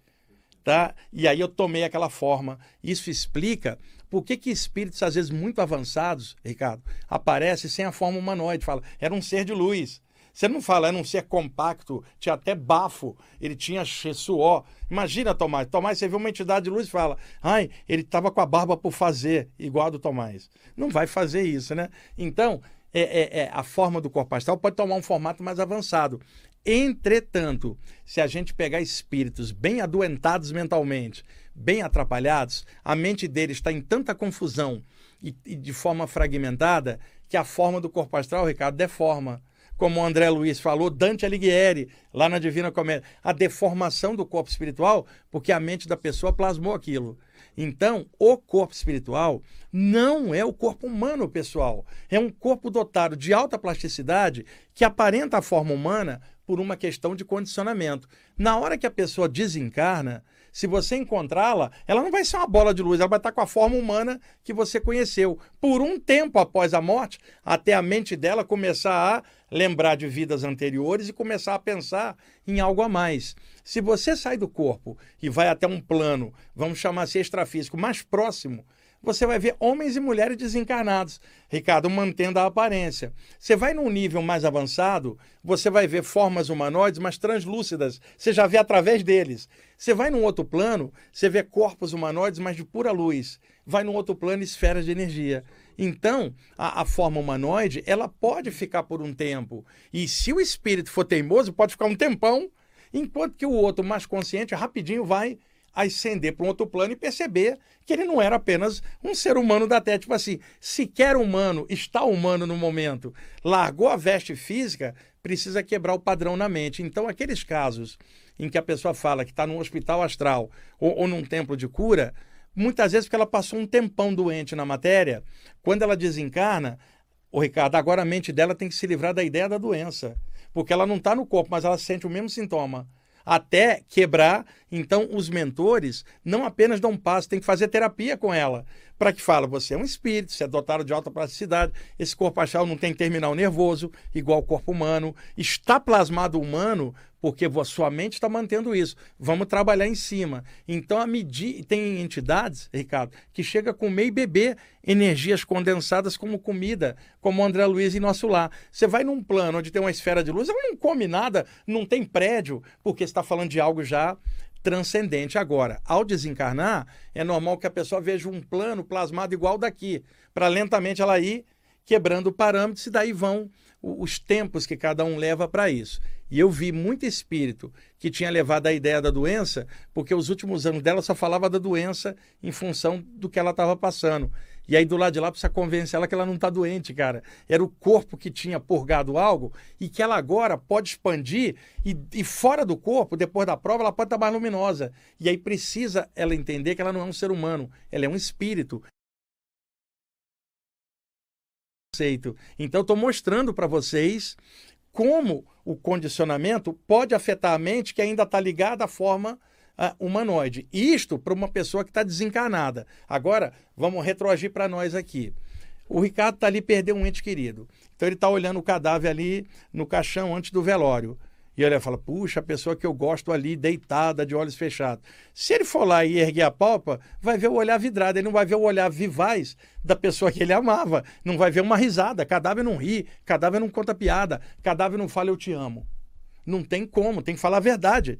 Tá? E aí eu tomei aquela forma. Isso explica por que, que espíritos, às vezes muito avançados, Ricardo, aparecem sem a forma humanoide. Fala, era um ser de luz. Você não fala, era um ser compacto, tinha até bafo, ele tinha suor. Imagina, Tomás. Tomás, você vê uma entidade de luz e fala, ai, ele estava com a barba por fazer, igual a do Tomás. Não vai fazer isso, né? Então, é, é, é, a forma do corpo astral pode tomar um formato mais avançado. Entretanto, se a gente pegar espíritos bem adoentados mentalmente, bem atrapalhados, a mente deles está em tanta confusão e, e, de forma fragmentada que a forma do corpo astral, Ricardo, deforma como o André Luiz falou, Dante Alighieri, lá na Divina Comédia, a deformação do corpo espiritual, porque a mente da pessoa plasmou aquilo. Então, o corpo espiritual não é o corpo humano, pessoal. É um corpo dotado de alta plasticidade que aparenta a forma humana por uma questão de condicionamento. Na hora que a pessoa desencarna, se você encontrá-la, ela não vai ser uma bola de luz, ela vai estar com a forma humana que você conheceu. Por um tempo após a morte, até a mente dela começar a lembrar de vidas anteriores e começar a pensar em algo a mais. Se você sai do corpo e vai até um plano, vamos chamar assim extrafísico, mais próximo você vai ver homens e mulheres desencarnados, Ricardo, mantendo a aparência. Você vai num nível mais avançado, você vai ver formas humanoides, mas translúcidas. Você já vê através deles. Você vai num outro plano, você vê corpos humanoides, mas de pura luz. Vai num outro plano, esferas de energia. Então, a, a, forma humanoide, ela pode ficar por um tempo. E se o espírito for teimoso, pode ficar um tempão, enquanto que o outro mais consciente rapidinho vai ascender para um outro plano e perceber que ele não era apenas um ser humano da Terra. Tipo assim, sequer humano, está humano no momento, largou a veste física, precisa quebrar o padrão na mente. Então, aqueles casos em que a pessoa fala que está num hospital astral ou, ou num templo de cura, muitas vezes porque ela passou um tempão doente na matéria, quando ela desencarna, o Ricardo, agora a mente dela tem que se livrar da ideia da doença, porque ela não está no corpo, mas ela sente o mesmo sintoma até quebrar. Então, os mentores não apenas dão um passo, tem que fazer terapia com ela. Para que fala, você é um espírito, você é dotado de alta plasticidade, esse corpo astral não tem terminal nervoso, igual o corpo humano, está plasmado humano porque sua mente está mantendo isso. Vamos trabalhar em cima. Então, a medir, tem entidades, Ricardo, que chega a comer e beber energias condensadas como comida, como André Luiz em nosso lar. Você vai num plano onde tem uma esfera de luz, ela não come nada, não tem prédio, porque está falando de algo já transcendente. Agora, ao desencarnar, é normal que a pessoa veja um plano plasmado igual daqui, para lentamente ela ir quebrando parâmetros e daí vão os tempos que cada um leva para isso. E eu vi muito espírito que tinha levado a ideia da doença, porque os últimos anos dela só falava da doença em função do que ela estava passando. E aí do lado de lá precisa convencer ela que ela não está doente, cara. Era o corpo que tinha purgado algo e que ela agora pode expandir e, e fora do corpo, depois da prova, ela pode estar tá mais luminosa. E aí precisa ela entender que ela não é um ser humano, ela é um espírito. Então, estou mostrando para vocês como o condicionamento pode afetar a mente que ainda está ligada à forma uh, humanoide. Isto para uma pessoa que está desencarnada. Agora, vamos retroagir para nós aqui. O Ricardo está ali, perdeu um ente querido. Então ele está olhando o cadáver ali no caixão antes do velório. E ele fala: puxa, a pessoa que eu gosto ali, deitada, de olhos fechados. Se ele for lá e erguer a palpa, vai ver o olhar vidrado, ele não vai ver o olhar vivaz da pessoa que ele amava. Não vai ver uma risada. Cadáver não ri, cadáver não conta piada, cadáver não fala eu te amo. Não tem como, tem que falar a verdade.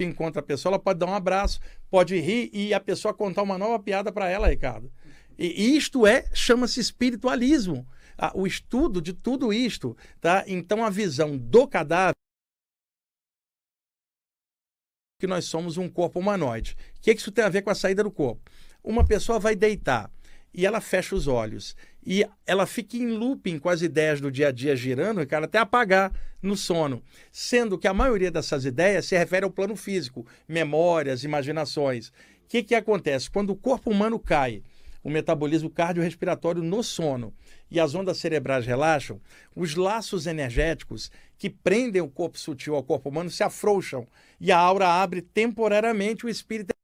Encontra a pessoa, ela pode dar um abraço, pode rir e a pessoa contar uma nova piada para ela, Ricardo. E isto é, chama-se espiritualismo ah, o estudo de tudo isto, tá? Então a visão do cadáver que nós somos um corpo humanoide. O que, é que isso tem a ver com a saída do corpo? Uma pessoa vai deitar e ela fecha os olhos e ela fica em looping com as ideias do dia a dia girando, cara, até apagar no sono. Sendo que a maioria dessas ideias se refere ao plano físico, memórias, imaginações. O que, que acontece? Quando o corpo humano cai, o metabolismo cardiorrespiratório no sono e as ondas cerebrais relaxam, os laços energéticos que prendem o corpo sutil ao corpo humano se afrouxam e a aura abre temporariamente o espírito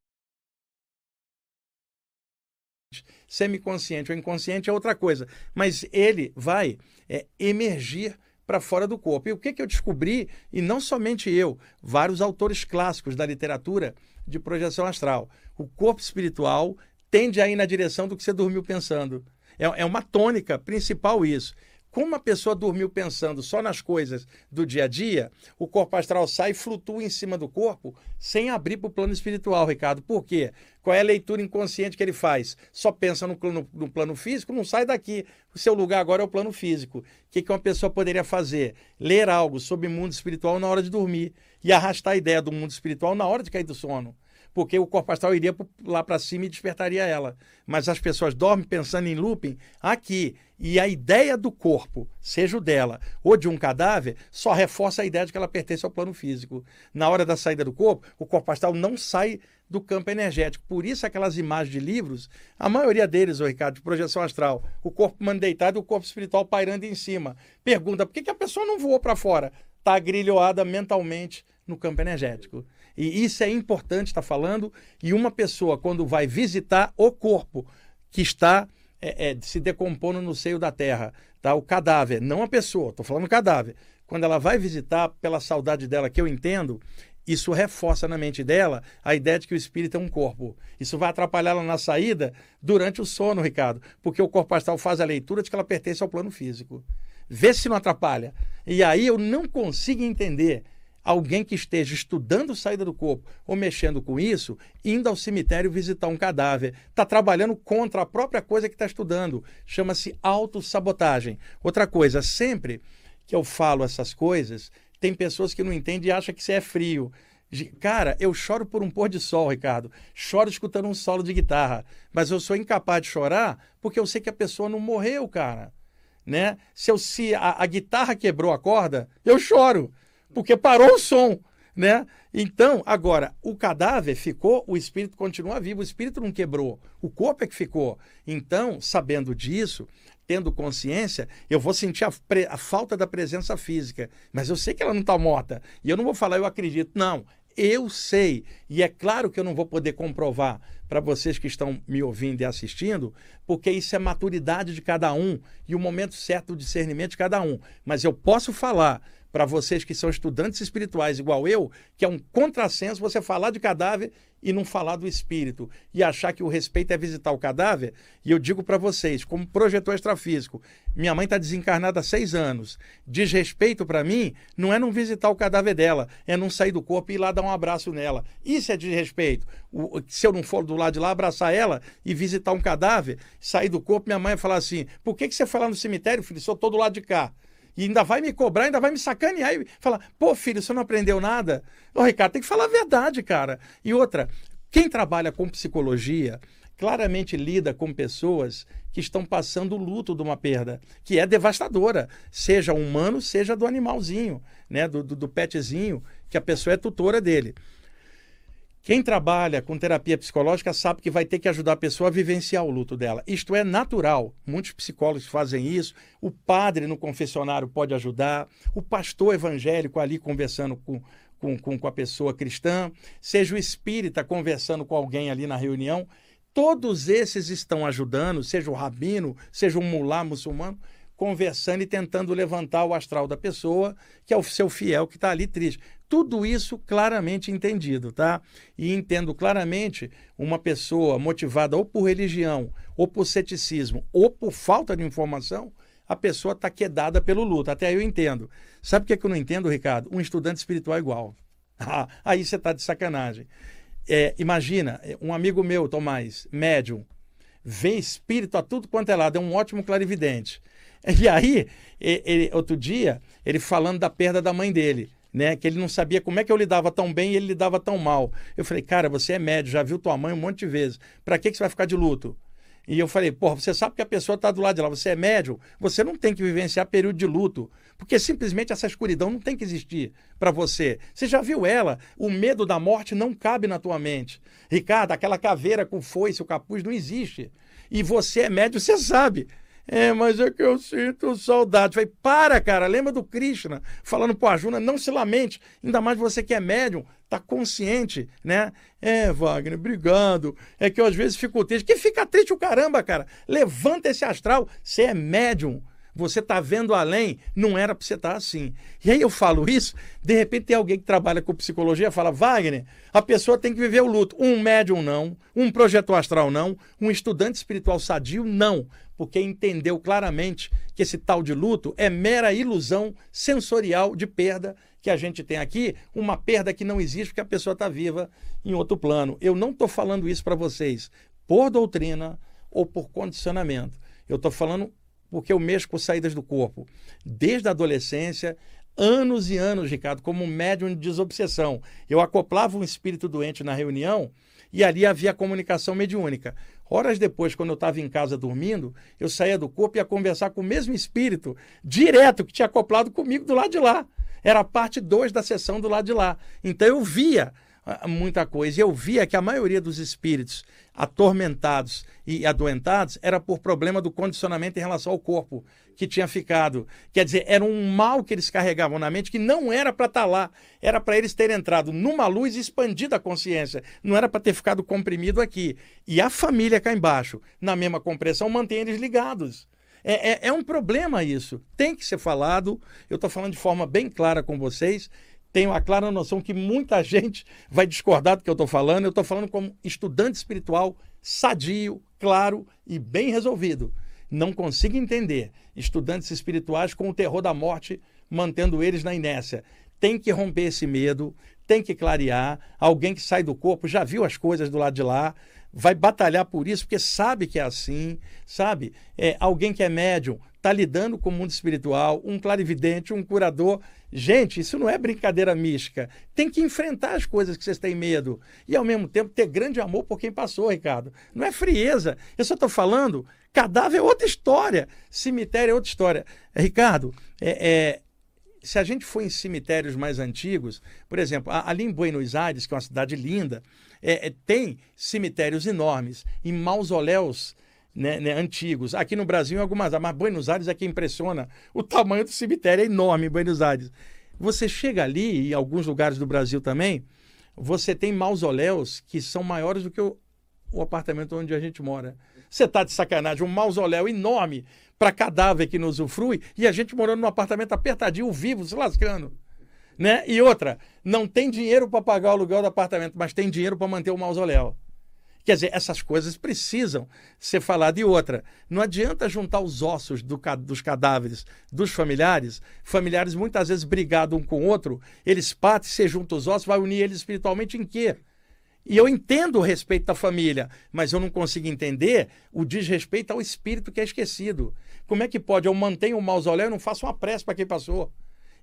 semiconsciente ou inconsciente é outra coisa, mas ele vai é, emergir para fora do corpo. E o que, que eu descobri, e não somente eu, vários autores clássicos da literatura de projeção astral. O corpo espiritual tende a ir na direção do que você dormiu pensando. É, é uma tônica principal isso. Como a pessoa dormiu pensando só nas coisas do dia a dia, o corpo astral sai e flutua em cima do corpo sem abrir para o plano espiritual, Ricardo. Por quê? Qual é a leitura inconsciente que ele faz? Só pensa no, no, no plano físico, não sai daqui. O seu lugar agora é o plano físico. O que, que uma pessoa poderia fazer? Ler algo sobre o mundo espiritual na hora de dormir e arrastar a ideia do mundo espiritual na hora de cair do sono porque o corpo astral iria lá para cima e despertaria ela. Mas as pessoas dormem pensando em looping aqui. E a ideia do corpo, seja o dela ou de um cadáver, só reforça a ideia de que ela pertence ao plano físico. Na hora da saída do corpo, o corpo astral não sai do campo energético. Por isso, aquelas imagens de livros, a maioria deles, o Ricardo, de projeção astral, o corpo humano deitado e o corpo espiritual pairando em cima. Pergunta: por que, que a pessoa não voou para fora? Está agrilhoada mentalmente no campo energético. E isso é importante estar falando. E uma pessoa, quando vai visitar o corpo que está é, é, se decompondo no seio da terra, tá? o cadáver, não a pessoa, estou falando cadáver. Quando ela vai visitar, pela saudade dela, que eu entendo, isso reforça na mente dela a ideia de que o espírito é um corpo. Isso vai atrapalhar ela na saída durante o sono, Ricardo, porque o corpo astral faz a leitura de que ela pertence ao plano físico. Vê se não atrapalha. E aí eu não consigo entender alguém que esteja estudando saída do corpo ou mexendo com isso, indo ao cemitério visitar um cadáver. Está trabalhando contra a própria coisa que está estudando. Chama-se autossabotagem. Outra coisa, sempre que eu falo essas coisas, tem pessoas que não entendem e acham que você é frio. Cara, eu choro por um pôr de sol, Ricardo. Choro escutando um solo de guitarra. Mas eu sou incapaz de chorar porque eu sei que a pessoa não morreu, cara. Né? Se, eu, se a, a guitarra quebrou a corda, eu choro. Porque parou o som. Né? Então, agora, o cadáver ficou, o espírito continua vivo, o espírito não quebrou, o corpo é que ficou. Então, sabendo disso, tendo consciência, eu vou sentir a, a falta da presença física, mas eu sei que ela não está morta. E eu não vou falar, eu acredito. Não, eu sei. E é claro que eu não vou poder comprovar para vocês que estão me ouvindo e assistindo, porque isso é maturidade de cada um e o momento certo do discernimento de cada um. Mas eu posso falar para vocês que são estudantes espirituais igual eu, que é um contrassenso você falar de cadáver e não falar do espírito e achar que o respeito é visitar o cadáver. E eu digo para vocês, como projetor extrafísico, minha mãe está desencarnada há seis anos. Desrespeito para mim não é não visitar o cadáver dela, é não sair do corpo e ir lá dar um abraço nela. Isso é desrespeito. O, se eu não for do lado de lá abraçar ela e visitar um cadáver, sair do corpo, minha mãe vai falar assim: por que, que você foi lá no cemitério, filho? Se eu do lado de cá. E ainda vai me cobrar, ainda vai me sacanear e falar: pô, filho, você não aprendeu nada? Ô, Ricardo, tem que falar a verdade, cara. E outra, quem trabalha com psicologia claramente lida com pessoas que estão passando o luto de uma perda, que é devastadora, seja humano, seja do animalzinho, né, do, do, do petzinho, que a pessoa é tutora dele. Quem trabalha com terapia psicológica sabe que vai ter que ajudar a pessoa a vivenciar o luto dela. Isto é natural. Muitos psicólogos fazem isso. O padre no confessionário pode ajudar. O pastor evangélico ali conversando com, com, com, a pessoa cristã. Seja o espírita conversando com alguém ali na reunião. Todos esses estão ajudando, seja o rabino, seja um mulá muçulmano, conversando e tentando levantar o astral da pessoa, que é o seu fiel que está ali triste. Tudo isso claramente entendido, tá? E entendo claramente uma pessoa motivada ou por religião, ou por ceticismo, ou por falta de informação, a pessoa está quedada pelo luto. Até aí eu entendo. Sabe o que, é que eu não entendo, Ricardo? Um estudante espiritual igual. (laughs) Ah, aí você está de sacanagem. É, imagina, um amigo meu, Tomás, médium, vê espírito a tudo quanto é lado, é um ótimo clarividente. (laughs) E aí, ele, outro dia, ele falando da perda da mãe dele né? Que ele não sabia como é que eu lidava tão bem e ele lidava tão mal. Eu falei, cara, você é médio, já viu tua mãe um monte de vezes. Para que, que você vai ficar de luto? E eu falei, porra, você sabe que a pessoa está do lado de lá, você é médium, você não tem que vivenciar período de luto, porque simplesmente essa escuridão não tem que existir para você. Você já viu ela? O medo da morte não cabe na tua mente. Ricardo, aquela caveira com foice, o capuz não existe. E você é médium, você sabe. É, mas é que eu sinto saudade. Falei, para, cara, lembra do Krishna falando pro Arjuna, não se lamente, ainda mais você que é médium, tá consciente, né? É, Wagner, obrigado. É que eu às vezes fico triste. Que fica triste o caramba, cara. Levanta esse astral, você é médium você está vendo além, não era para você estar tá assim. E aí eu falo isso, de repente tem alguém que trabalha com psicologia fala, Wagner, a pessoa tem que viver o luto. Um médium não, um projeto astral não, um estudante espiritual sadio não, porque entendeu claramente que esse tal de luto é mera ilusão sensorial de perda que a gente tem aqui, uma perda que não existe porque a pessoa está viva em outro plano. Eu não estou falando isso para vocês por doutrina ou por condicionamento. Eu estou falando porque eu mexo com saídas do corpo. Desde a adolescência, anos e anos, Ricardo, como médium de desobsessão. Eu acoplava um espírito doente na reunião e ali havia comunicação mediúnica. Horas depois, quando eu estava em casa dormindo, eu saía do corpo e ia conversar com o mesmo espírito, direto, que tinha acoplado comigo do lado de lá. Era parte 2 da sessão do lado de lá. Então eu via muita coisa. E eu via que a maioria dos espíritos atormentados e adoentados era por problema do condicionamento em relação ao corpo que tinha ficado. Quer dizer, era um mal que eles carregavam na mente que não era para estar tá lá, era para eles terem entrado numa luz expandida a consciência, não era para ter ficado comprimido aqui. E a família cá embaixo, na mesma compressão, mantém eles ligados. É, é, é um problema isso. Tem que ser falado. Eu estou falando de forma bem clara com vocês tenho a clara noção que muita gente vai discordar do que eu estou falando. Eu estou falando como estudante espiritual sadio, claro e bem resolvido. Não consigo entender estudantes espirituais com o terror da morte mantendo eles na inércia. tem que romper esse medo, tem que clarear. Alguém que sai do corpo já viu as coisas do lado de lá, vai batalhar por isso, porque sabe que é assim, sabe? É, alguém que é médium está lidando com o mundo espiritual, um clarividente, um curador. Gente, isso não é brincadeira mística. Tem que enfrentar as coisas que vocês têm medo. E, ao mesmo tempo, ter grande amor por quem passou, Ricardo. Não é frieza. Eu só estou falando, cadáver é outra história, cemitério é outra história. Ricardo, é, é, se a gente for em cemitérios mais antigos, por exemplo, ali em Buenos Aires, que é uma cidade linda, é, é, tem cemitérios enormes e mausoléus né, né, antigos. Aqui no Brasil, algumas mas Buenos Aires é que impressiona. O tamanho do cemitério é enorme em Buenos Aires. Você chega ali, e alguns lugares do Brasil também, você tem mausoléus que são maiores do que o, o apartamento onde a gente mora. Você está de sacanagem, um mausoléu enorme para cadáver que não usufrui e a gente morando num apartamento apertadinho, vivo, se lascando. Né? E outra, não tem dinheiro para pagar o aluguel do apartamento, mas tem dinheiro para manter o mausoléu. Quer dizer, essas coisas precisam ser faladas. E outra, não adianta juntar os ossos do, dos cadáveres dos familiares, familiares muitas vezes brigados um com o outro, eles partem, se juntam os ossos, vai unir eles espiritualmente em quê? E eu entendo o respeito da família, mas eu não consigo entender o desrespeito ao espírito que é esquecido. Como é que pode? Eu mantenho o mausoléu e não faço uma prece para quem passou.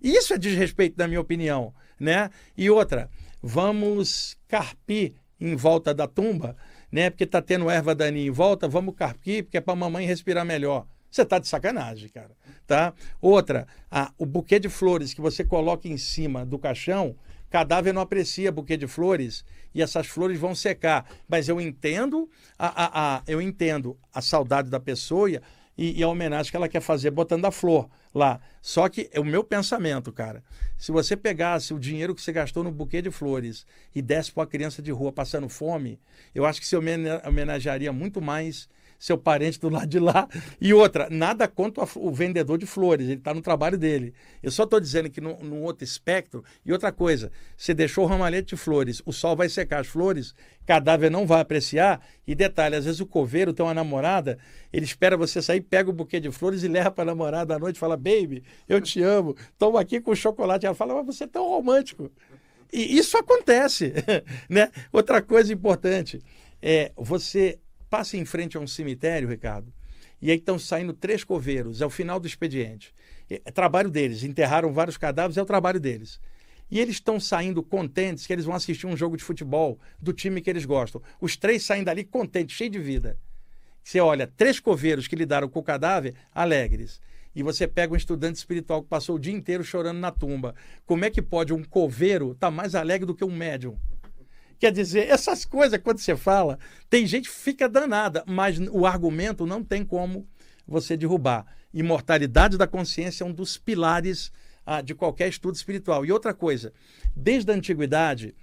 Isso é desrespeito, na minha opinião. Né? E outra, vamos carpir em volta da tumba, né? Porque tá tendo erva daninha em volta, vamos carpir, porque é para mamãe respirar melhor. Você tá de sacanagem, cara. Tá? Outra, a, o buquê de flores que você coloca em cima do caixão, cadáver não aprecia buquê de flores e essas flores vão secar. Mas eu entendo a, a, a eu entendo a saudade da pessoa e, e a homenagem que ela quer fazer botando a flor lá. Só que é o meu pensamento, cara. Se você pegasse o dinheiro que você gastou no buquê de flores e desse para uma criança de rua passando fome, eu acho que você homenagearia muito mais seu parente do lado de lá. E outra, nada contra o vendedor de flores, ele está no trabalho dele. Eu só estou dizendo que no, outro espectro. E outra coisa, você deixou o ramalhete de flores, o sol vai secar as flores, cadáver não vai apreciar. E detalhe, às vezes o coveiro tem uma namorada, ele espera você sair, pega o buquê de flores e leva para a namorada à noite fala: Baby, eu te amo, estou aqui com chocolate. Ela fala: Mas você é tão romântico. E isso acontece. (laughs) né? Outra coisa importante é você Passe em frente a um cemitério, Ricardo, e aí estão saindo três coveiros, é o final do expediente. É trabalho deles, enterraram vários cadáveres, é o trabalho deles. E eles estão saindo contentes que eles vão assistir um jogo de futebol do time que eles gostam. Os três saem dali contentes, cheios de vida. Você olha, três coveiros que lidaram com o cadáver, alegres. E você pega um estudante espiritual que passou o dia inteiro chorando na tumba. Como é que pode um coveiro estar tá mais alegre do que um médium? Quer dizer, essas coisas, quando você fala, tem gente que fica danada, mas o argumento não tem como você derrubar. Imortalidade da consciência é um dos pilares ah, de qualquer estudo espiritual. E outra coisa, desde a antiguidade,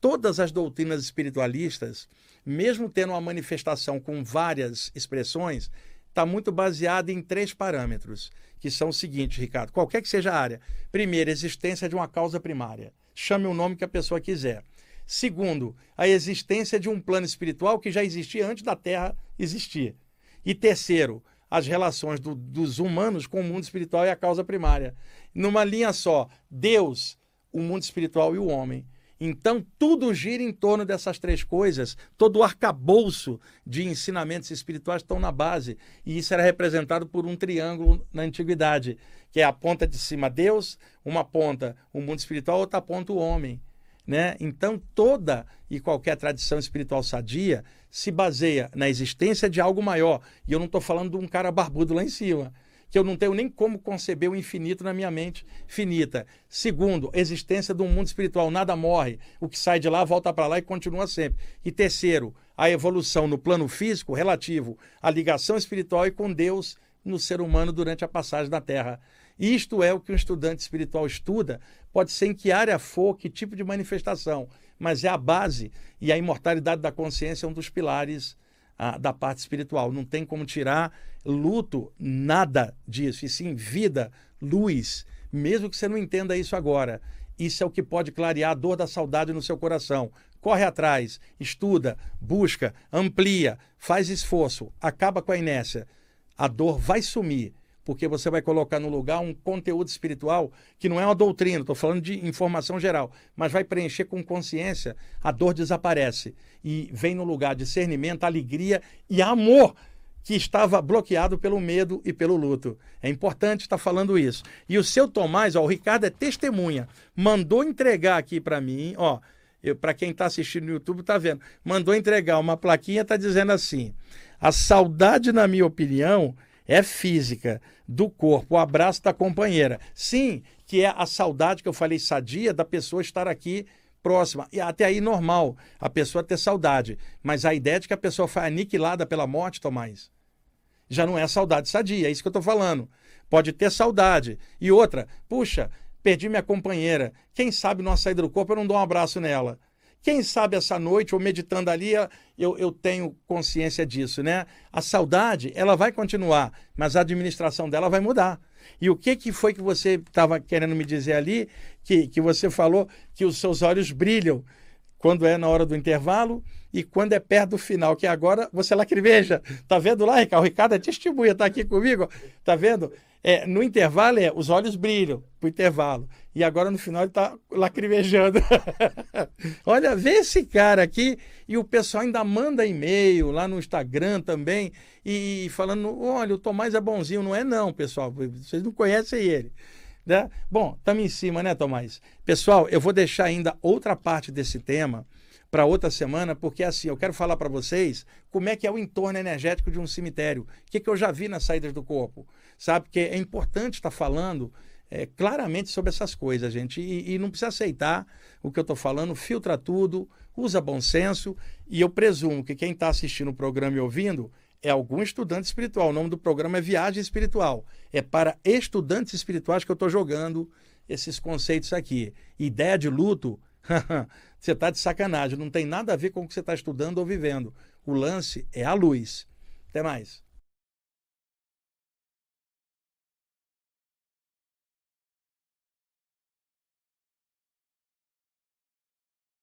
todas as doutrinas espiritualistas, mesmo tendo uma manifestação com várias expressões, está muito baseada em três parâmetros, que são os seguintes, Ricardo, qualquer que seja a área. Primeiro, existência de uma causa primária. Chame o nome que a pessoa quiser. Segundo, a existência de um plano espiritual que já existia antes da Terra existir. E terceiro, as relações do, dos humanos com o mundo espiritual e a causa primária. Numa linha só, Deus, o mundo espiritual e o homem. Então, tudo gira em torno dessas três coisas. Todo o arcabouço de ensinamentos espirituais estão na base. E isso era representado por um triângulo na antiguidade, que é a ponta de cima Deus, uma ponta o mundo espiritual, outra ponta o homem. Né? Então, toda e qualquer tradição espiritual sadia se baseia na existência de algo maior. E eu não estou falando de um cara barbudo lá em cima, que eu não tenho nem como conceber o infinito na minha mente finita. Segundo, existência de um mundo espiritual, nada morre. O que sai de lá volta para lá e continua sempre. E terceiro, a evolução no plano físico relativo à ligação espiritual e com Deus no ser humano durante a passagem da Terra. Isto é o que um estudante espiritual estuda, pode ser em que área for, que tipo de manifestação, mas é a base e a imortalidade da consciência é um dos pilares ah, da parte espiritual. Não tem como tirar luto, nada disso, e sim vida, luz, mesmo que você não entenda isso agora. Isso é o que pode clarear a dor da saudade no seu coração. Corre atrás, estuda, busca, amplia, faz esforço, acaba com a inércia. A dor vai sumir porque você vai colocar no lugar um conteúdo espiritual que não é uma doutrina, estou falando de informação geral, mas vai preencher com consciência, a dor desaparece e vem no lugar discernimento, alegria e amor que estava bloqueado pelo medo e pelo luto. É importante estar falando isso. E o seu Tomás, ó, o Ricardo é testemunha, mandou entregar aqui para mim, ó, para quem está assistindo no YouTube está vendo, mandou entregar uma plaquinha, está dizendo assim: a saudade, na minha opinião, é física do corpo, o abraço da companheira. Sim, que é a saudade que eu falei sadia da pessoa estar aqui próxima. E até aí normal a pessoa ter saudade. Mas a ideia de que a pessoa foi aniquilada pela morte, Tomás, já não é saudade sadia. É isso que eu estou falando. Pode ter saudade. E outra, puxa, perdi minha companheira. Quem sabe numa saída do corpo eu não dou um abraço nela. Quem sabe essa noite, ou meditando ali, eu, eu tenho consciência disso, né? A saudade, ela vai continuar, mas a administração dela vai mudar. E o que, que foi que você estava querendo me dizer ali? Que, que você falou que os seus olhos brilham quando é na hora do intervalo e quando é perto do final, que agora você lacrimeja. Tá vendo lá, Ricardo? O Ricardo é testemunha, tá aqui comigo. Tá vendo? É, no intervalo, é, os olhos brilham pro intervalo. E agora no final ele está lacrimejando. (laughs) Olha, vê esse cara aqui. E o pessoal ainda manda e-mail lá no Instagram também. E falando: olha, o Tomás é bonzinho. Não é, não, pessoal. Vocês não conhecem ele. Né? Bom, estamos em cima, né, Tomás? Pessoal, eu vou deixar ainda outra parte desse tema para outra semana, porque assim, eu quero falar para vocês como é que é o entorno energético de um cemitério. O que, que eu já vi nas saídas do corpo. Sabe? Porque é importante estar tá falando é, claramente sobre essas coisas, gente. E, e não precisa aceitar o que eu estou falando, filtra tudo, usa bom senso. E eu presumo que quem está assistindo o programa e ouvindo é algum estudante espiritual. O nome do programa é Viagem Espiritual. É para estudantes espirituais que eu estou jogando esses conceitos aqui. Ideia de luto, (laughs) você está de sacanagem. Não tem nada a ver com o que você está estudando ou vivendo. O lance é a luz. Até mais.